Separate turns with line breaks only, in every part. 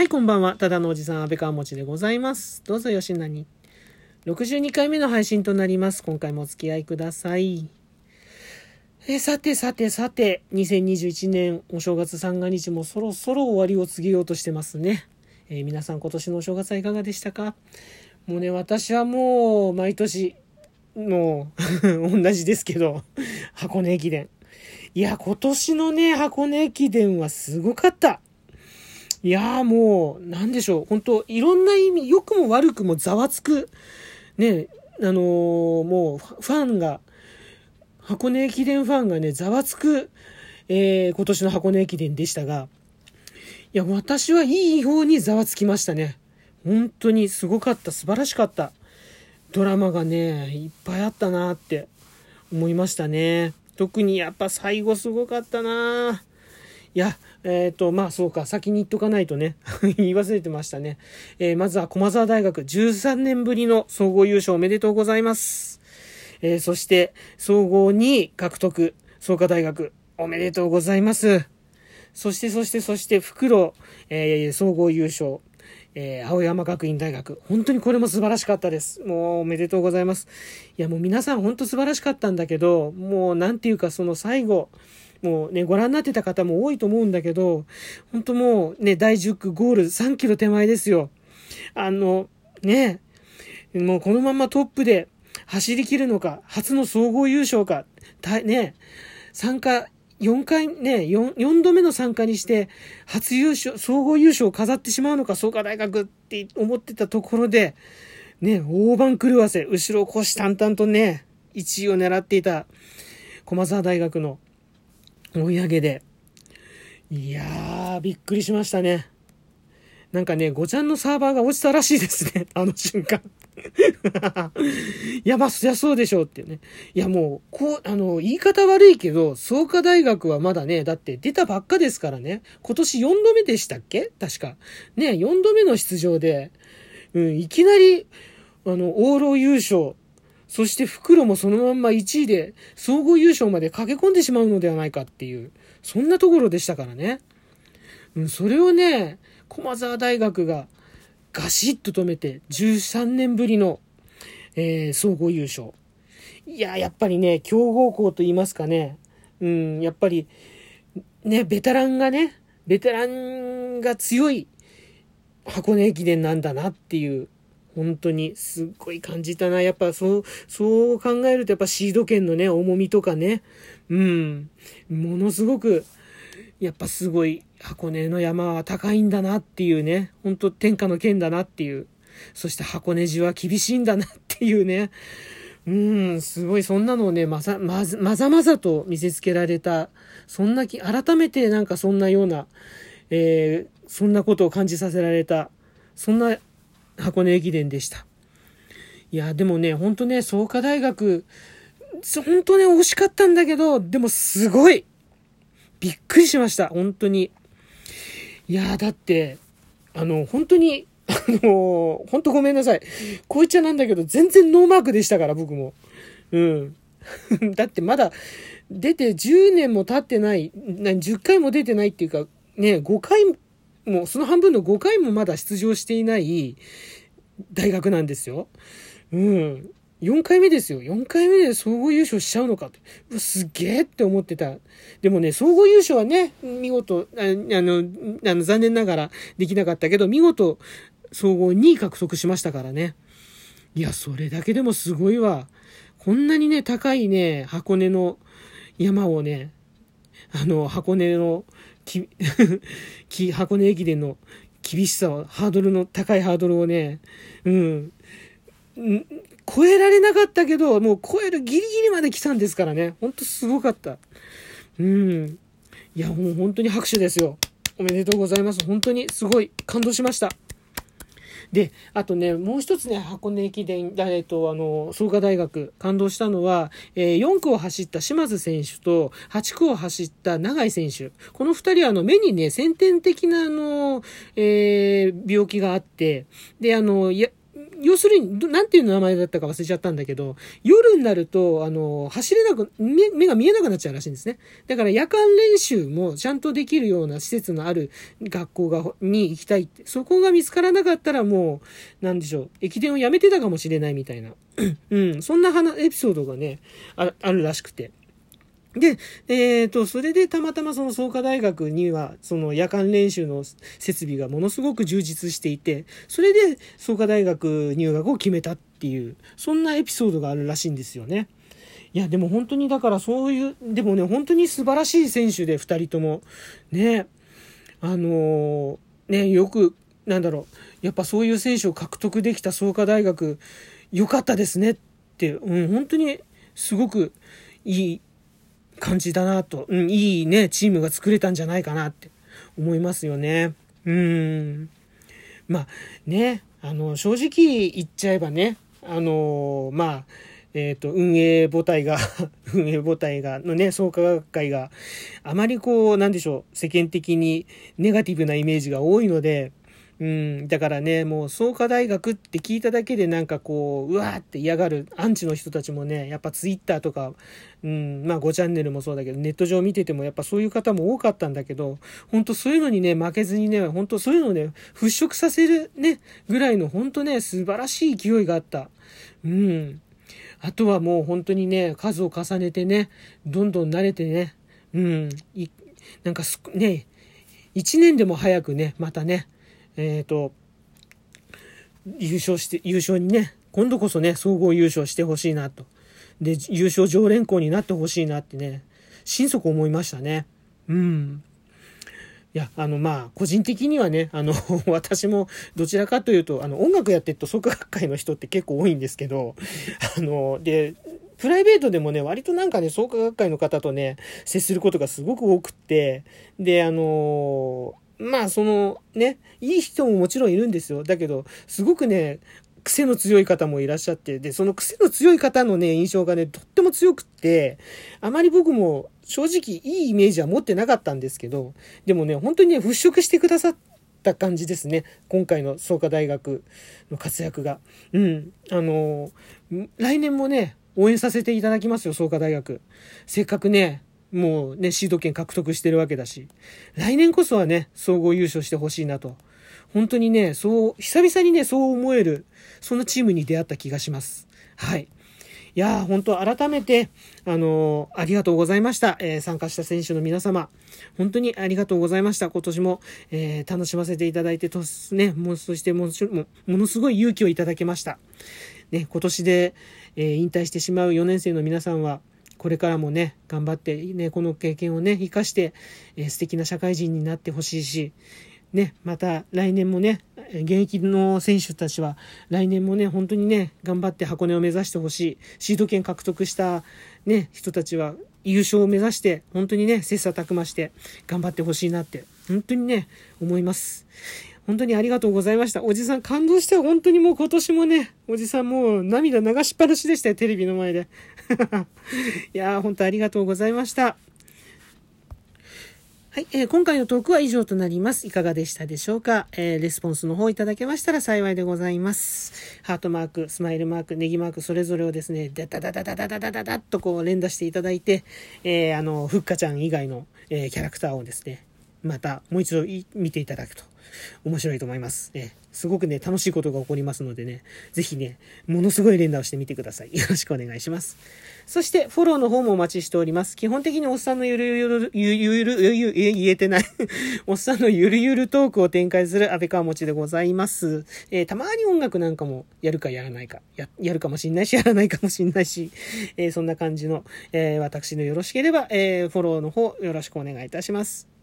はい、こんばんは。ただのおじさん、安倍川持でございます。どうぞよしなに。62回目の配信となります。今回もお付き合いください。えさてさてさて、2021年お正月三が日もそろそろ終わりを告げようとしてますね。えー皆さん今年のお正月はいかがでしたか？もうね、私はもう毎年、もう 同じですけど、箱根駅伝。いや、今年のね、箱根駅伝はすごかった。いやーもう、なんでしょう。本当いろんな意味、良くも悪くもざわつく。ね、あのーもう、ファンが、箱根駅伝ファンがね、ざわつく、えー今年の箱根駅伝でしたが、いや、私はいい方にざわつきましたね。本当にすごかった。素晴らしかった。ドラマがね、いっぱいあったなって思いましたね。特にやっぱ最後すごかったないや、えっ、と、まあそうか、先に言っとかないとね、言い忘れてましたね。えーまずは駒沢大学13年ぶりの総合優勝おめでとうございます。えーそして、総合2位獲得、創価大学おめでとうございます。そして、そして、そして、袋、えー総合優勝、えー青山学院大学。本当にこれも素晴らしかったです。もうおめでとうございます。いや、もう皆さん本当素晴らしかったんだけど、もうなんていうかその最後、もうね、ご覧になってた方も多いと思うんだけど、本当もうね、第10区ゴール3キロ手前ですよ。あの、ね、もうこのままトップで走り切るのか、初の総合優勝か、たね、参加、4回、ね、4、4度目の参加にして、初優勝、総合優勝を飾ってしまうのか、創価大学って思ってたところで、ね、大番狂わせ、後ろを虎視眈々とね、1位を狙っていた、駒沢大学の追い上げで、いやー、びっくりしましたね。なんかね、ごちゃんのサーバーが落ちたらしいですね、あの瞬間。い や、まあ、そりゃそうでしょうっていうね。いや、もう、こう、あの、言い方悪いけど、創価大学はまだね、だって出たばっかですからね。今年4度目でしたっけ？確か。ね、4度目の出場で、うん、いきなり、あの、往路優勝。そして袋もそのまんま1位で、総合優勝まで駆け込んでしまうのではないかっていう、そんなところでしたからね。うん、それをね、駒沢大学がガシッと止めて、13年ぶりの、えー総合優勝。いや、やっぱりね、強豪校と言いますかね。うん、やっぱり、ね、ベテランがね、ベテランが強い箱根駅伝なんだなっていう、本当にすっごい感じたな。やっぱそう、そう考えるとやっぱシード権のね、重みとかね、うん、ものすごく、やっぱすごい箱根の山は高いんだなっていうね、本当天下の剣だなっていう、そして箱根路は厳しいんだなっていうね、うん、すごいそんなのをね、まざ、まざ、まざまざと見せつけられた、そんなき、改めてなんかそんなような、えーそんなことを感じさせられた、そんな箱根駅伝でした。いや、でもね、ほんとね、創価大学、ほんとね、惜しかったんだけど、でもすごいびっくりしました、本当に。いや、だって、あの、本当に、あの、本当ごめんなさい。こう言っちゃなんだけど、全然ノーマークでしたから、僕も。うん。だってまだ、出て10年も経ってない、な10回も出てないっていうか、ね、5回もう、その半分の5回もまだ出場していない大学なんですよ。うん。4回目ですよ。4回目で総合優勝しちゃうのかって。すげえって思ってた。でもね、総合優勝はね、見事、ああの、あの残念ながらできなかったけど、見事、総合2位獲得しましたからね。いや、それだけでもすごいわ。こんなにね、高いね、箱根の山をね、あの、箱根の、き、箱根駅伝の厳しさを、ハードルの、高いハードルをね、うん、ん超えられなかったけど、もう超えるギリギリまで来たんですからね。ほんとすごかった。うん。いや、もう本当に拍手ですよ。おめでとうございます。本当にすごい感動しました。で、あとね、もう一つね、箱根駅伝、えっと、あの、創価大学、感動したのは、えー4区を走った島津選手と、8区を走った永井選手。この二人は、あの、目にね、先天的な、あの、えー病気があって、で、あの、や、要するに、なんていう名前だったか忘れちゃったんだけど、夜になると、あの、走れなく、目が見えなくなっちゃうらしいんですね。だから夜間練習もちゃんとできるような施設のある学校が、に行きたいって。そこが見つからなかったらもう、なんでしょう、駅伝をやめてたかもしれないみたいな。うん、そんな話、エピソードがね、ああるらしくて。で、えっ、ー、と、それでたまたまその創価大学には、その夜間練習の設備がものすごく充実していて、それで創価大学入学を決めたっていう、そんなエピソードがあるらしいんですよね。いや、でも本当にだからそういう、でもね、本当に素晴らしい選手で2人とも、ね、あのー、ね、よく、なんだろう、やっぱそういう選手を獲得できた創価大学、良かったですねって、うん、本当にすごくいい感じだなと、うん、いいね、チームが作れたんじゃないかなって思いますよね。うん。まあね、あの、正直言っちゃえばね、あの、まあ、えっ、ー、と、運営母体が 運営母体が、のね、創価学会があまりこう、なんでしょう、世間的にネガティブなイメージが多いので、うん、だからね、もう創価大学って聞いただけでなんかこう、うわーって嫌がるアンチの人たちもね、やっぱツイッターとか、うん、まあ5チャンネルもそうだけど、ネット上見ててもやっぱそういう方も多かったんだけど、本当そういうのにね、負けずにね、本当そういうのね、払拭させるね、ぐらいの本当ね、素晴らしい勢いがあった。うん。あとはもう本当にね、数を重ねてね、どんどん慣れてね、うん、いなんかす、ね、一年でも早くね、またね、えっ、ー、と、優勝して、優勝にね、今度こそね、総合優勝してほしいなと。で、優勝常連校になってほしいなってね、心底思いましたね。うん。いや、あの、まあ、個人的にはね、あの、私もどちらかというと、あの、音楽やってると創価学会の人って結構多いんですけど、あの、で、プライベートでもね、割となんかね、創価学会の方とね、接することがすごく多くって、で、あのまあ、その、ね、いい人ももちろんいるんですよ。だけど、すごくね、癖の強い方もいらっしゃって、で、その癖の強い方のね、印象がね、とっても強くって、あまり僕も正直いいイメージは持ってなかったんですけど、でもね、本当にね、払拭してくださった感じですね。今回の創価大学の活躍が。うん。あの、来年もね、応援させていただきますよ、創価大学。せっかくね、もうね、シード権獲得してるわけだし、来年こそはね、総合優勝してほしいなと。本当にね、そう、久々にね、そう思える、そんなチームに出会った気がします。はい。いやー、本当改めて、あのー、ありがとうございました。えー、参加した選手の皆様、本当にありがとうございました。今年も、えー、楽しませていただいて、と、ね、もう、そしてもも、ものすごい勇気をいただけました。ね、今年で、え引退してしまう4年生の皆さんは、これからもね、頑張って、ね、この経験をね、活かして、えー、素敵な社会人になってほしいし、ね、また来年もね、現役の選手たちは来年もね、本当にね、頑張って箱根を目指してほしい。シード権獲得したね、人たちは優勝を目指して、本当にね、切磋琢磨して頑張ってほしいなって、本当にね、思います。本当にありがとうございました。おじさん感動して本当にもう今年もね、おじさんもう涙流しっぱなしでしたよ、テレビの前で。いやー、本当ありがとうございました。はい、えー、今回のトークは以上となります。いかがでしたでしょうか、えー、レスポンスの方いただけましたら幸いでございます。ハートマーク、スマイルマーク、ネギマーク、それぞれをですね、ダダダダダダダダダダッとこう連打していただいて、えー、あの、ふっかちゃん以外の、え、キャラクターをですね、またもう一度見ていただくと面白いと思います。えすごくね、楽しいことが起こりますのでね、ぜひね、ものすごい連打をしてみてください。よろしくお願いします。そして、フォローの方もお待ちしております。基本的におっさんのゆるゆる、ゆゆゆる、ゆゆ、言えてない おっさんのゆるゆるトークを展開する安倍川持ちでございます。えー、たまに音楽なんかもやるかやらないか、や、やるかもしんないし、やらないかもしんないし、えー、そんな感じの、えー、私のよろしければ、えフォローの方よろしくお願いいたします。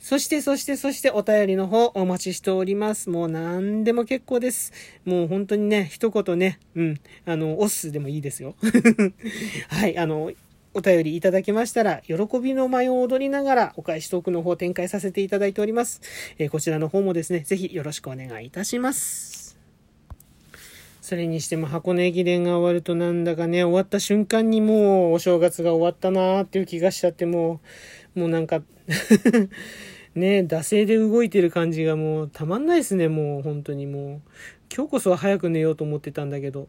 そして、そして、そしてお便りの方お待ちしております。もう何でも結構です。もう本当にね、一言ね、うん、あの、オスでもいいですよ。はい、あの、お便りいただきましたら、喜びの舞を踊りながらお返しトークの方展開させていただいております。えー、こちらの方もですね、ぜひよろしくお願いいたします。それにしても箱根駅伝が終わるとなんだかね、終わった瞬間にもうお正月が終わったなーっていう気がしちゃってもう、もうなんか ね、惰性で動いてる感じがもうたまんないですね、もう本当にもう。今日こそは早く寝ようと思ってたんだけど、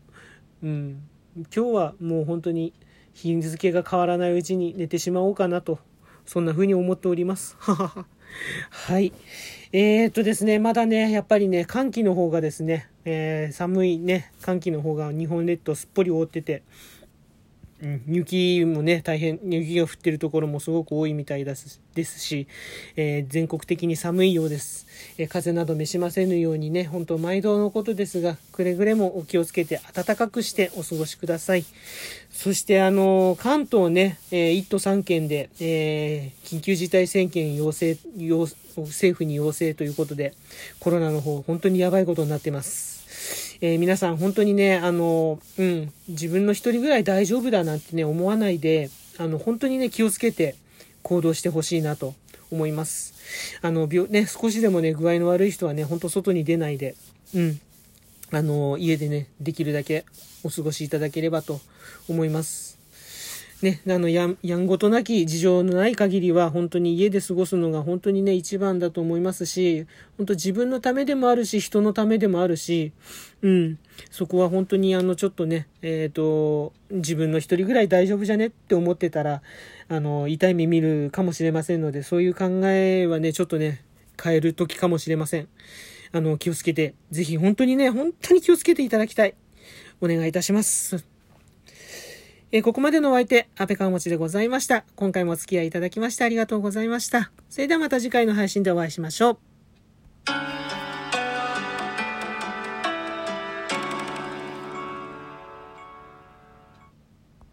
うん。今日はもう本当に日付が変わらないうちに寝てしまおうかなと、そんな風に思っております。はい。えー、っとですね、まだね、やっぱりね、寒気の方がですね、えー、寒いね、寒気の方が日本列島すっぽり覆ってて、うん、雪もね、大変、雪が降ってるところもすごく多いみたいですですし、えー、全国的に寒いようです。えー、風邪など召しませぬようにね、本当毎度のことですが、くれぐれもお気をつけて暖かくしてお過ごしください。そして、あのー、関東ね、え1都3県で、え緊急事態宣言要請、要政府に要請ということで、コロナの方、本当にやばいことになってます。えー、皆さん本当にね、あの、うん、自分の一人ぐらい大丈夫だなんてね、思わないで、あの、本当にね、気をつけて行動してほしいなと思います。あの、病、ね、少しでもね、具合の悪い人はね、ほんと外に出ないで、うん、あの、家でね、できるだけお過ごしいただければと思います。ね、あのやん、やんごとなき事情のない限りは、本当に家で過ごすのが本当にね、一番だと思いますし、本当自分のためでもあるし、人のためでもあるし、うん、そこは本当にあの、ちょっとね、えっ、ー、と、自分の一人ぐらい大丈夫じゃねって思ってたら、あの、痛い目見るかもしれませんので、そういう考えはね、ちょっとね、変える時かもしれません。あの、気をつけて、ぜひ本当にね、本当に気をつけていただきたい。お願いいたします。え、ここまでのお相手、安倍川持ちでございました。今回もお付き合いいただきましてありがとうございました。それではまた次回の配信でお会いしましょう。